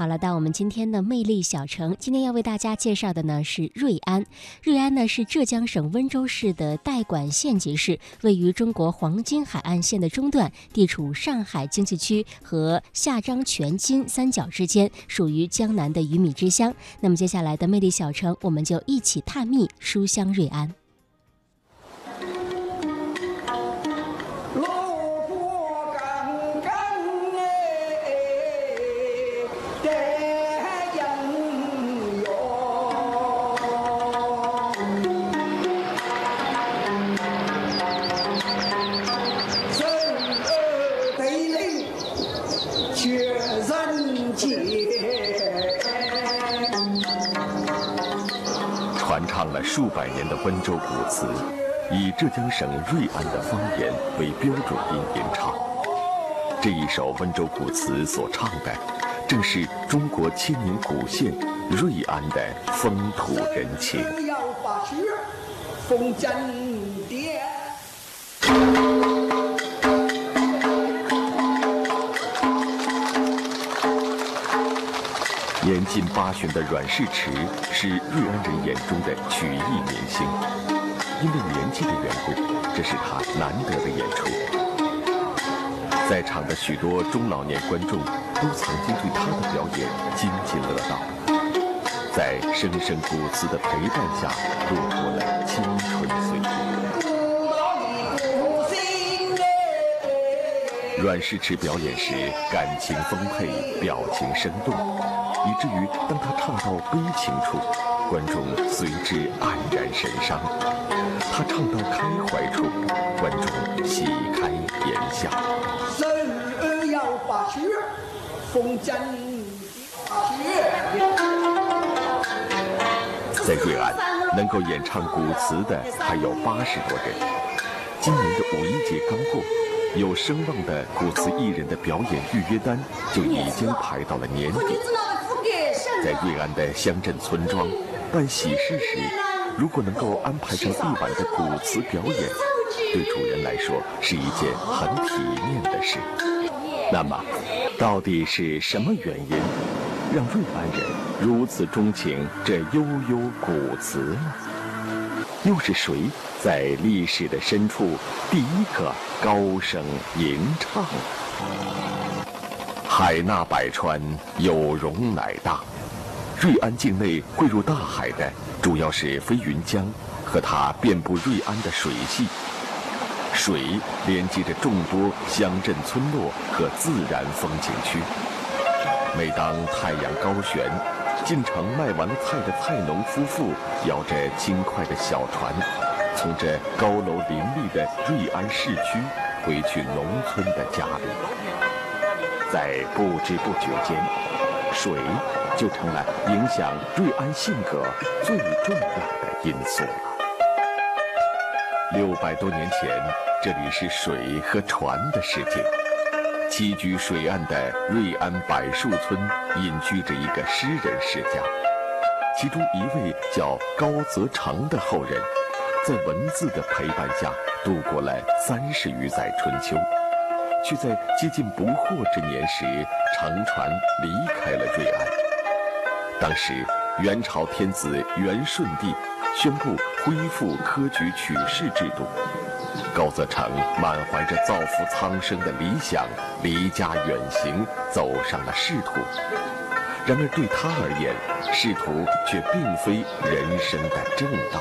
好了，到我们今天的魅力小城，今天要为大家介绍的呢是瑞安。瑞安呢是浙江省温州市的代管县级市，位于中国黄金海岸线的中段，地处上海经济区和下漳泉金三角之间，属于江南的鱼米之乡。那么接下来的魅力小城，我们就一起探秘书香瑞安。数百年的温州古词，以浙江省瑞安的方言为标准音演唱。这一首温州古词所唱的，正是中国千年古县瑞安的风土人情。年近八旬的阮世池是瑞安人眼中的曲艺明星，因为年纪的缘故，这是他难得的演出。在场的许多中老年观众都曾经对他的表演津津乐道，在声声古词的陪伴下度过了青春岁月。阮世池表演时感情丰沛，表情生动。以至于当他唱到悲情处，观众随之黯然神伤；他唱到开怀处，观众喜开颜笑。在瑞安，能够演唱古词的还有八十多人。今年的五一节刚过，有声望的古词艺人的表演预约单就已经排到了年底。在瑞安的乡镇村庄办喜事时，如果能够安排上一晚的古词表演，对主人来说是一件很体面的事。那么，到底是什么原因让瑞安人如此钟情这悠悠古词呢？又是谁在历史的深处第一个高声吟唱？海纳百川，有容乃大。瑞安境内汇入大海的，主要是飞云江和它遍布瑞安的水系。水连接着众多乡镇村落和自然风景区。每当太阳高悬，进城卖完了菜的菜农夫妇摇着轻快的小船，从这高楼林立的瑞安市区回去农村的家里。在不知不觉间，水。就成了影响瑞安性格最重要的因素了。六百多年前，这里是水和船的世界。栖居水岸的瑞安柏树村，隐居着一个诗人世家，其中一位叫高则成的后人，在文字的陪伴下度过了三十余载春秋，却在接近不惑之年时乘船离开了瑞安。当时，元朝天子元顺帝宣布恢复科举取士制度，高则成满怀着造福苍生的理想，离家远行，走上了仕途。然而对他而言，仕途却并非人生的正道。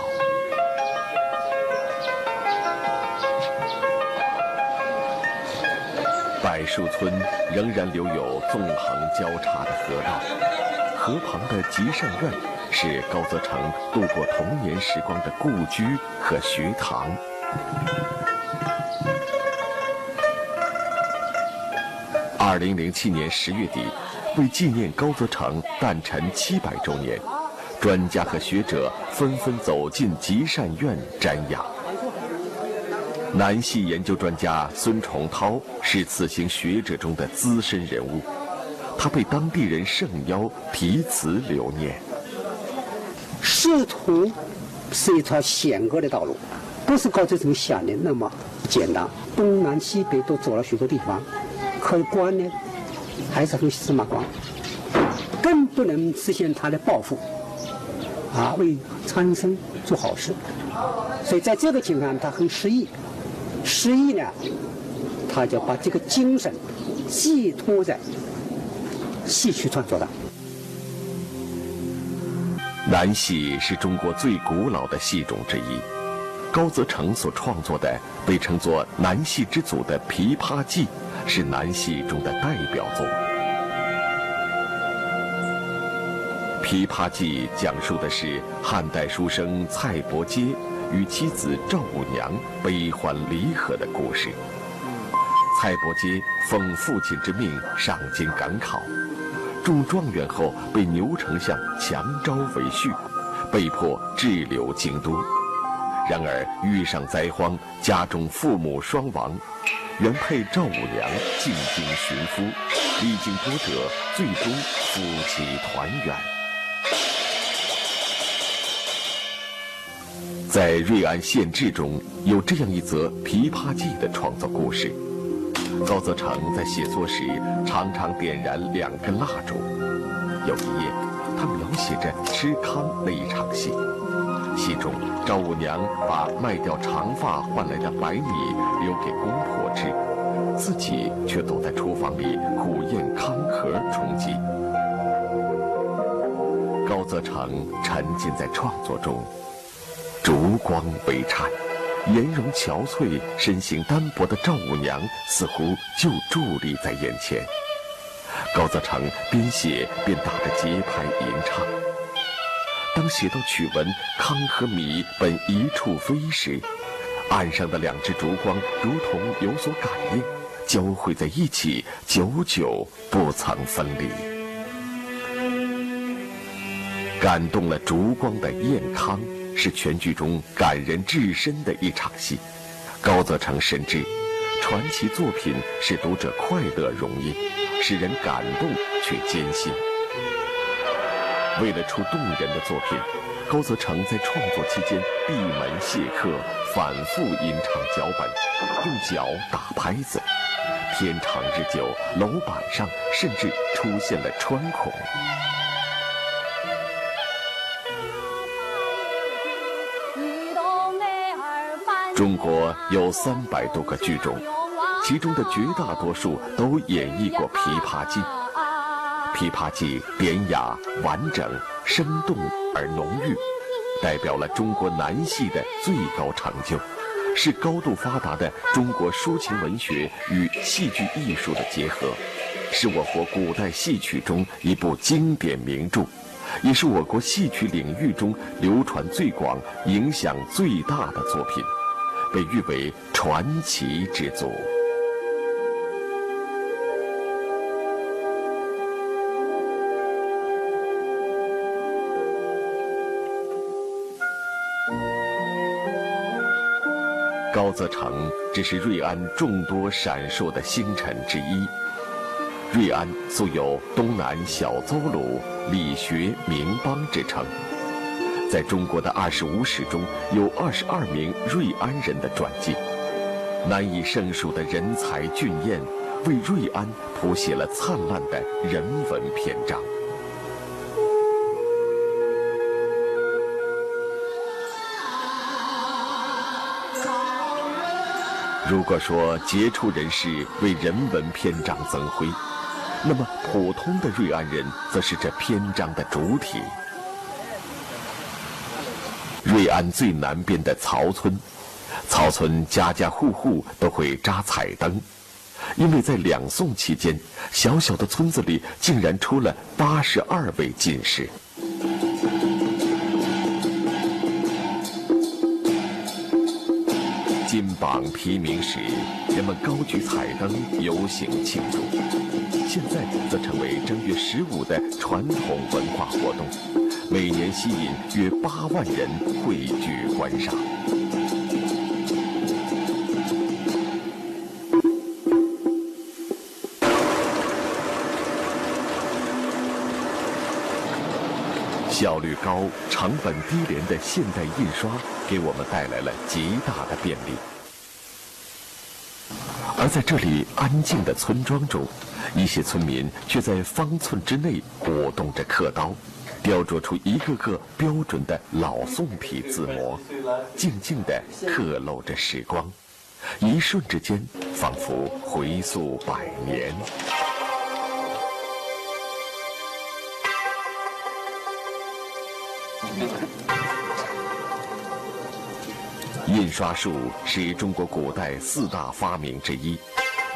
柏树村仍然留有纵横交叉的河道。河旁的吉善院是高则成度过童年时光的故居和学堂。二零零七年十月底，为纪念高则成诞辰七百周年，专家和学者纷纷走进吉善院瞻仰。南戏研究专家孙崇涛是此行学者中的资深人物，他被当地人盛邀题词留念。仕途是一条险恶的道路，不是搞这种想的那么简单。东南西北都走了许多地方，可官呢，还是很司马光，更不能实现他的抱负，啊，为苍生做好事。所以在这个情况，他很失意。失意呢，他就把这个精神寄托在戏曲创作的。南戏是中国最古老的戏种之一，高则成所创作的被称作“南戏之祖”的《琵琶记》，是南戏中的代表作。《琵琶记》讲述的是汉代书生蔡伯喈与妻子赵五娘悲欢离合的故事。蔡伯喈奉父亲之命上京赶考。中状元后，被牛丞相强招为婿，被迫滞留京都。然而遇上灾荒，家中父母双亡，原配赵五娘进京寻夫，历经波折，最终夫妻团圆。在《瑞安县志》中有这样一则《琵琶记》的创作故事。高则成在写作时常常点燃两根蜡烛。有一夜，他描写着吃糠那一场戏。戏中，赵五娘把卖掉长发换来的白米留给公婆吃，自己却躲在厨房里苦咽糠壳充饥。高则成沉浸在创作中，烛光微颤。颜容憔悴、身形单薄的赵五娘似乎就伫立在眼前。高则成边写边打着节拍吟唱。当写到曲文“糠和米本一处飞”时，岸上的两只烛光如同有所感应，交汇在一起，久久不曾分离。感动了烛光的宴糠。是全剧中感人至深的一场戏，高则成深知，传奇作品使读者快乐容易，使人感动却艰辛。为了出动人的作品，高则成在创作期间闭门谢客，反复吟唱脚本，用脚打拍子，天长日久，楼板上甚至出现了穿孔。中国有三百多个剧种，其中的绝大多数都演绎过《琵琶记》。《琵琶记》典雅、完整、生动而浓郁，代表了中国南戏的最高成就，是高度发达的中国抒情文学与戏剧艺术的结合，是我国古代戏曲中一部经典名著，也是我国戏曲领域中流传最广、影响最大的作品。被誉为传奇之作。高则成只是瑞安众多闪烁的星辰之一。瑞安素有“东南小邹鲁，理学名邦”之称。在中国的二十五史中有二十二名瑞安人的传记，难以胜数的人才俊彦，为瑞安谱写了灿烂的人文篇章。如果说杰出人士为人文篇章增辉，那么普通的瑞安人则是这篇章的主体。瑞安最南边的曹村，曹村家家户户都会扎彩灯，因为在两宋期间，小小的村子里竟然出了八十二位进士。金榜题名时，人们高举彩灯游行庆祝；现在则成为正月十五的传统文化活动。每年吸引约八万人汇聚观赏。效率高、成本低廉的现代印刷，给我们带来了极大的便利。而在这里安静的村庄中，一些村民却在方寸之内舞动着刻刀，雕琢出一个个标准的老宋体字模，静静地刻录着时光，一瞬之间，仿佛回溯百年。印刷术是中国古代四大发明之一，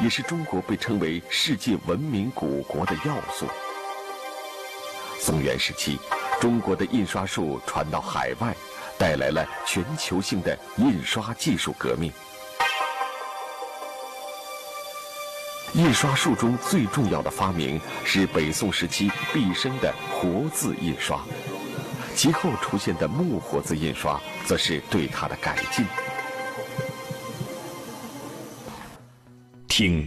也是中国被称为世界文明古国的要素。宋元时期，中国的印刷术传到海外，带来了全球性的印刷技术革命。印刷术中最重要的发明是北宋时期毕生的活字印刷。其后出现的木活字印刷，则是对它的改进。听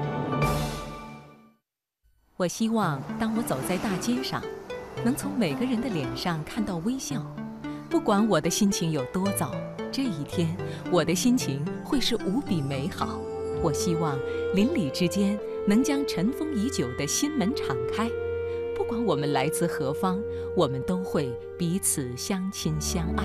我希望，当我走在大街上，能从每个人的脸上看到微笑。不管我的心情有多糟，这一天，我的心情会是无比美好。我希望，邻里之间能将尘封已久的心门敞开。不管我们来自何方，我们都会彼此相亲相爱。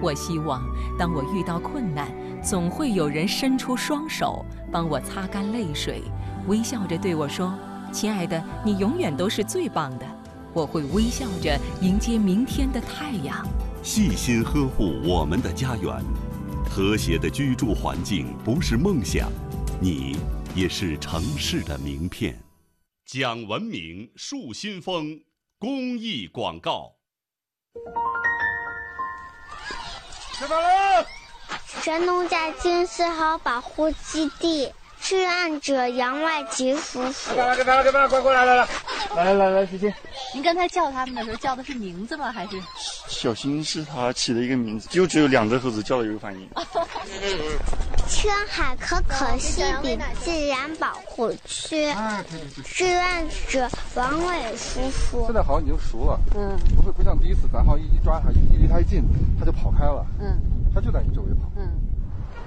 我希望，当我遇到困难，总会有人伸出双手帮我擦干泪水，微笑着对我说：“亲爱的，你永远都是最棒的。”我会微笑着迎接明天的太阳。细心呵护我们的家园，和谐的居住环境不是梦想，你也是城市的名片。讲文明树新风公益广告。吃饭了！神农架金丝猴保护基地，志愿者杨外吉夫妇。给饭了，给饭了，给饭了，快过来，来来，来来来，谢谢。您刚才叫他们的时候叫的是名字吗？还是？小新是他起的一个名字，就只有两只猴子叫的有反应。青海可可西里自然保护区，志愿者王伟叔叔。现在好像已经熟了，嗯，不会不像第一次，咱好像一抓它，一离它一近，它就跑开了，嗯，它就在你周围跑，嗯。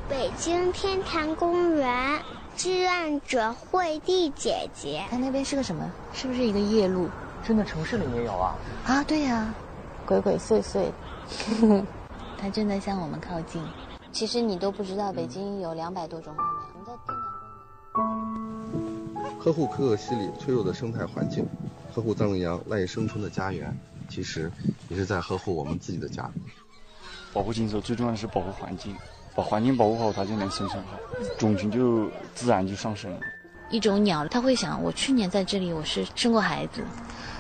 北京天坛公园志愿者惠娣姐姐，它那边是个什么？是不是一个夜路？真的城市里也有啊？啊，对呀，鬼鬼祟祟，它正在向我们靠近。其实你都不知道，北京有两百多种公园。我们在天坛公园。呵护可可西里脆弱的生态环境，呵护藏羚羊赖以生存的家园，其实也是在呵护我们自己的家。保护金时候最重要的是保护环境，把环境保护好，它就能生存好，种群就自然就上升了。一种鸟，它会想：我去年在这里，我是生过孩子，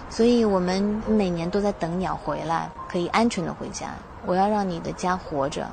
所以我们每年都在等鸟回来，可以安全的回家。我要让你的家活着。